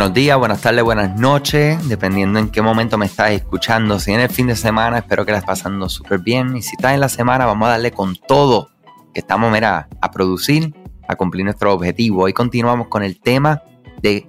Buenos días, buenas tardes, buenas noches, dependiendo en qué momento me estás escuchando. Si en el fin de semana, espero que la estés pasando súper bien. Y si estás en la semana, vamos a darle con todo que estamos, mira, a producir, a cumplir nuestro objetivo. Hoy continuamos con el tema de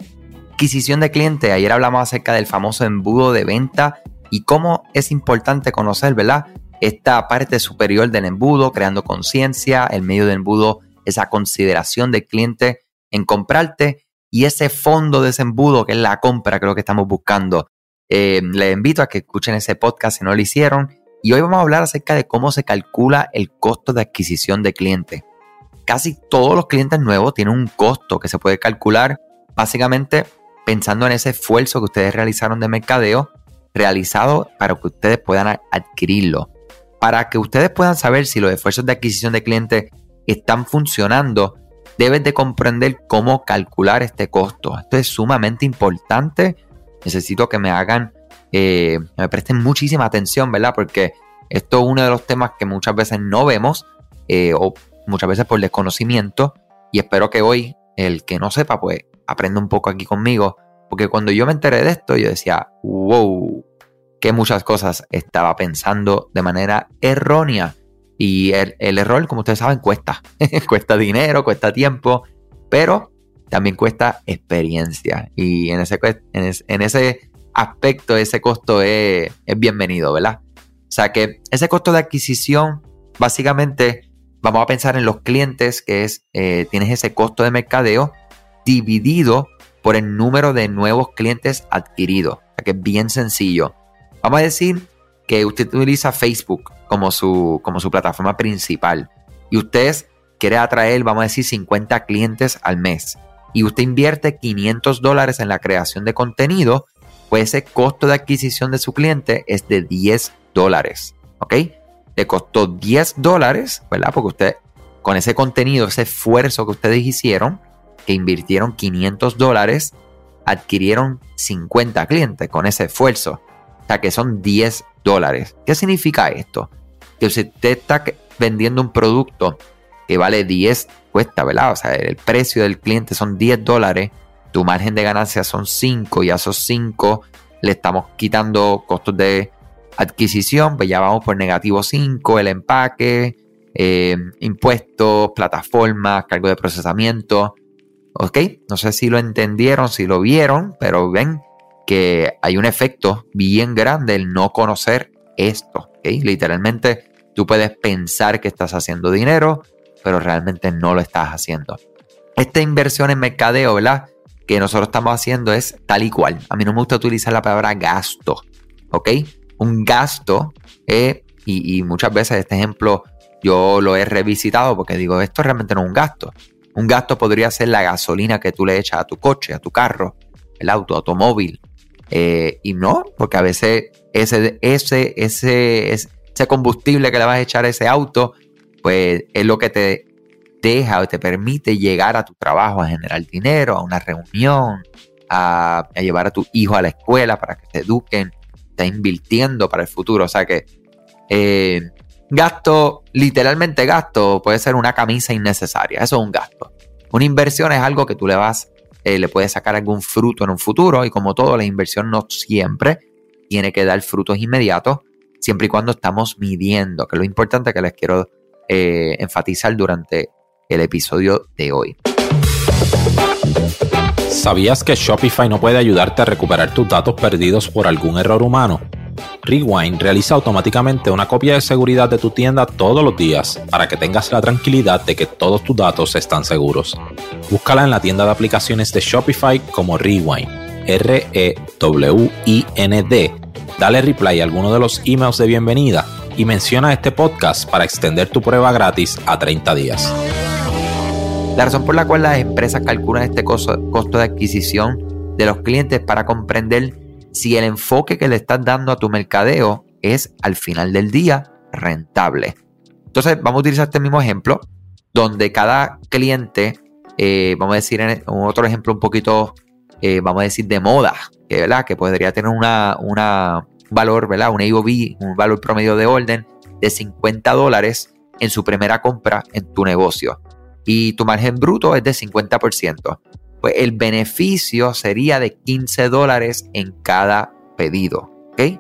adquisición de clientes. Ayer hablamos acerca del famoso embudo de venta y cómo es importante conocer, ¿verdad? Esta parte superior del embudo, creando conciencia, el medio del embudo, esa consideración del cliente en comprarte y ese fondo de ese embudo que es la compra, creo que estamos buscando. Eh, les invito a que escuchen ese podcast si no lo hicieron. Y hoy vamos a hablar acerca de cómo se calcula el costo de adquisición de clientes. Casi todos los clientes nuevos tienen un costo que se puede calcular básicamente pensando en ese esfuerzo que ustedes realizaron de mercadeo realizado para que ustedes puedan adquirirlo. Para que ustedes puedan saber si los esfuerzos de adquisición de clientes están funcionando, debes de comprender cómo calcular este costo. Esto es sumamente importante. Necesito que me hagan, eh, me presten muchísima atención, ¿verdad? Porque esto es uno de los temas que muchas veces no vemos eh, o muchas veces por desconocimiento. Y espero que hoy el que no sepa, pues aprenda un poco aquí conmigo. Porque cuando yo me enteré de esto, yo decía, wow, que muchas cosas estaba pensando de manera errónea. Y el, error, como ustedes saben, cuesta. cuesta dinero, cuesta tiempo, pero también cuesta experiencia. Y en ese, en ese aspecto, ese costo es, bienvenido, ¿verdad? O sea que ese costo de adquisición, básicamente, vamos a pensar en los clientes, que es, eh, tienes ese costo de mercadeo dividido por el número de nuevos clientes adquiridos. O sea que es bien sencillo. Vamos a decir que usted utiliza Facebook como su, como su plataforma principal y usted quiere atraer, vamos a decir, 50 clientes al mes y usted invierte 500 dólares en la creación de contenido, pues ese costo de adquisición de su cliente es de 10 dólares. ¿Ok? Le costó 10 dólares, ¿verdad? Porque usted, con ese contenido, ese esfuerzo que ustedes hicieron, que invirtieron 500 dólares, adquirieron 50 clientes con ese esfuerzo. O sea que son 10 dólares. ¿Qué significa esto? Que si usted está vendiendo un producto que vale 10, cuesta, ¿verdad? O sea, el precio del cliente son 10 dólares, tu margen de ganancia son 5 y a esos 5 le estamos quitando costos de adquisición, pues ya vamos por negativo 5, el empaque, eh, impuestos, plataformas, cargo de procesamiento. ¿Ok? No sé si lo entendieron, si lo vieron, pero ven que hay un efecto bien grande el no conocer esto. Literalmente tú puedes pensar que estás haciendo dinero, pero realmente no lo estás haciendo. Esta inversión en mercadeo, ¿verdad? Que nosotros estamos haciendo es tal y cual. A mí no me gusta utilizar la palabra gasto, ¿ok? Un gasto, y, y muchas veces este ejemplo yo lo he revisitado porque digo, esto realmente no es un gasto. Un gasto podría ser la gasolina que tú le echas a tu coche, a tu carro, el auto, automóvil, eh, y no, porque a veces ese, ese, ese, ese combustible que le vas a echar a ese auto, pues es lo que te deja o te permite llegar a tu trabajo, a generar dinero, a una reunión, a, llevar a tu hijo a la escuela para que se eduquen, está invirtiendo para el futuro. O sea que eh, gasto, literalmente gasto, puede ser una camisa innecesaria. Eso es un gasto. Una inversión es algo que tú le vas eh, le puede sacar algún fruto en un futuro y como todo, la inversión no siempre tiene que dar frutos inmediatos, siempre y cuando estamos midiendo, que es lo importante que les quiero eh, enfatizar durante el episodio de hoy. ¿Sabías que Shopify no puede ayudarte a recuperar tus datos perdidos por algún error humano? Rewind realiza automáticamente una copia de seguridad de tu tienda todos los días para que tengas la tranquilidad de que todos tus datos están seguros. Búscala en la tienda de aplicaciones de Shopify como Rewind, R-E-W-I-N-D. Dale reply a alguno de los emails de bienvenida y menciona este podcast para extender tu prueba gratis a 30 días. La razón por la cual las empresas calculan este costo, de adquisición de los clientes para comprender si el enfoque que le estás dando a tu mercadeo es al final del día rentable. Entonces vamos a utilizar este mismo ejemplo donde cada cliente, eh, vamos a decir en otro ejemplo un poquito, eh, vamos a decir de moda, que, ¿verdad? que podría tener una, una valor, ¿verdad? un AOV, un valor promedio de orden de 50 dólares en su primera compra en tu negocio. Y tu margen bruto es de 50%. pues el beneficio sería de 15 dólares en cada pedido. ¿Ok?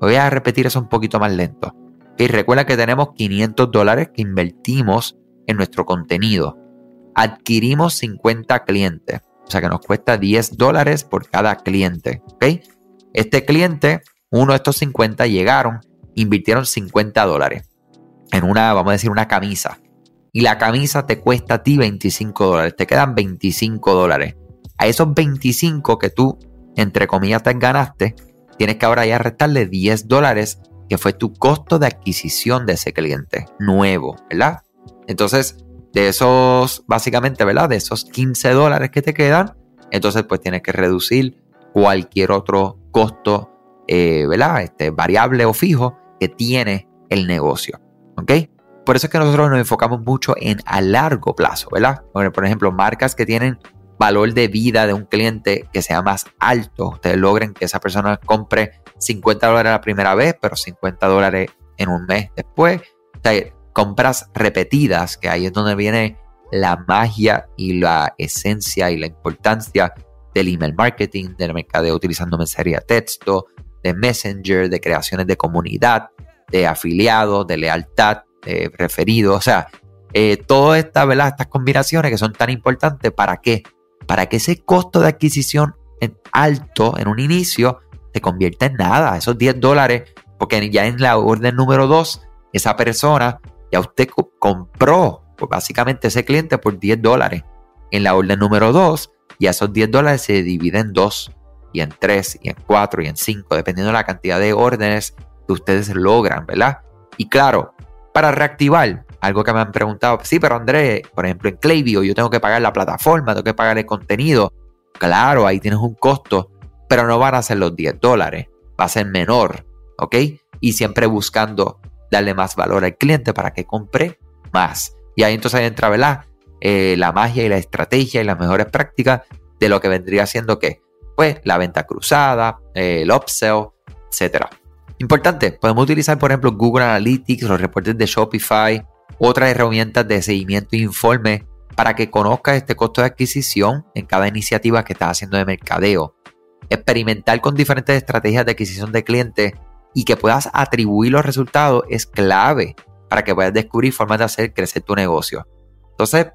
Voy a repetir eso un poquito más lento. Y recuerda que tenemos 500 dólares que invertimos en nuestro contenido. Adquirimos 50 clientes. O sea que nos cuesta 10 dólares por cada cliente. ¿Ok? Este cliente, uno de estos 50 llegaron, invirtieron 50 dólares en una, vamos a decir, una camisa. Y la camisa te cuesta a ti 25 dólares. Te quedan 25 dólares. A esos 25 que tú, entre comillas, te ganaste, tienes que ahora ya restarle 10 dólares, que fue tu costo de adquisición de ese cliente nuevo, ¿verdad? Entonces, de esos, básicamente, ¿verdad? De esos 15 dólares que te quedan, entonces pues tienes que reducir cualquier otro costo, eh, ¿verdad? Este, variable o fijo que tiene el negocio. ¿Ok? Por eso es que nosotros nos enfocamos mucho en a largo plazo, ¿verdad? Por ejemplo, marcas que tienen valor de vida de un cliente que sea más alto. Ustedes logren que esa persona compre 50 dólares la primera vez, pero 50 dólares en un mes después. O sea, compras repetidas, que ahí es donde viene la magia y la esencia y la importancia del email marketing, del mercadeo utilizando mensajería texto, de messenger, de creaciones de comunidad, de afiliados, de lealtad, de referidos. O sea, eh, todas estas, estas combinaciones que son tan importantes, ¿para qué? Para que ese costo de adquisición en alto en un inicio se convierta en nada, esos 10 dólares, porque ya en la orden número 2, esa persona ya usted compró pues básicamente ese cliente por 10 dólares. En la orden número 2, ya esos 10 dólares se dividen en 2, y en 3, y en 4, y en 5, dependiendo de la cantidad de órdenes que ustedes logran, ¿verdad? Y claro, para reactivar, algo que me han preguntado, sí, pero Andrés, por ejemplo, en Klaviyo yo tengo que pagar la plataforma, tengo que pagar el contenido. Claro, ahí tienes un costo, pero no van a ser los 10 dólares, va a ser menor, ¿ok? Y siempre buscando darle más valor al cliente para que compre más. Y ahí entonces entra, ¿verdad? Eh, la magia y la estrategia y las mejores prácticas de lo que vendría siendo que, pues, la venta cruzada, el upsell, etcétera. Importante, podemos utilizar, por ejemplo, Google Analytics, los reportes de Shopify, otras herramientas de seguimiento e informe para que conozcas este costo de adquisición en cada iniciativa que estás haciendo de mercadeo. Experimentar con diferentes estrategias de adquisición de clientes y que puedas atribuir los resultados es clave para que puedas descubrir formas de hacer crecer tu negocio. Entonces,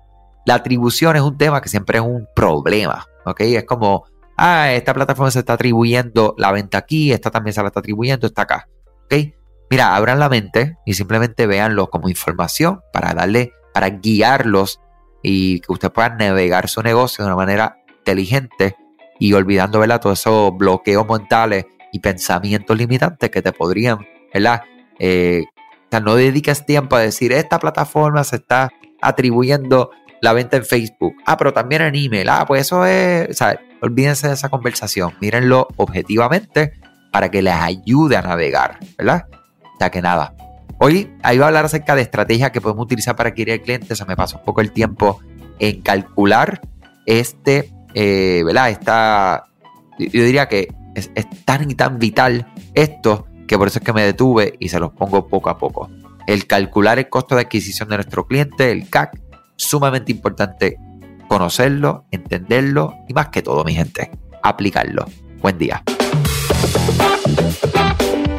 la atribución es un tema que siempre es un problema, ¿ok? Es como, ah, esta plataforma se está atribuyendo la venta aquí, esta también se la está atribuyendo, está acá, ¿ok? Mira, abran la mente y simplemente véanlo como información para darle, para guiarlos y que usted pueda navegar su negocio de una manera inteligente y olvidando, ¿verdad? Todos esos bloqueos mentales y pensamientos limitantes que te podrían, ¿verdad? Eh, o sea, no dediques tiempo a decir, esta plataforma se está atribuyendo la venta en Facebook. Ah, pero también en email. Ah, pues eso es, o sea, olvídense de esa conversación. Mírenlo objetivamente para que les ayude a navegar, ¿verdad? O sea que nada. Hoy ahí va a hablar acerca de estrategias que podemos utilizar para adquirir clientes. Se me pasó un poco el tiempo en calcular este, eh, ¿verdad? Yo diría que es, tan y tan vital esto que por eso es que me detuve y se los pongo poco a poco. El calcular el costo de adquisición de nuestro cliente, el CAC, sumamente importante conocerlo, entenderlo y más que todo, mi gente, aplicarlo. Buen día.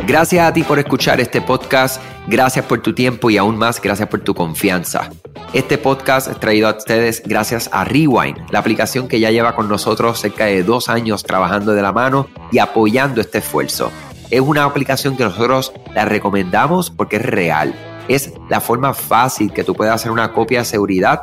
Gracias a ti por escuchar este podcast, gracias por tu tiempo y aún más gracias por tu confianza. Este podcast es traído a ustedes gracias a Rewind, la aplicación que ya lleva con nosotros cerca de dos años trabajando de la mano y apoyando este esfuerzo. Es una aplicación que nosotros la recomendamos porque es real. Es la forma fácil que tú puedes hacer una copia de seguridad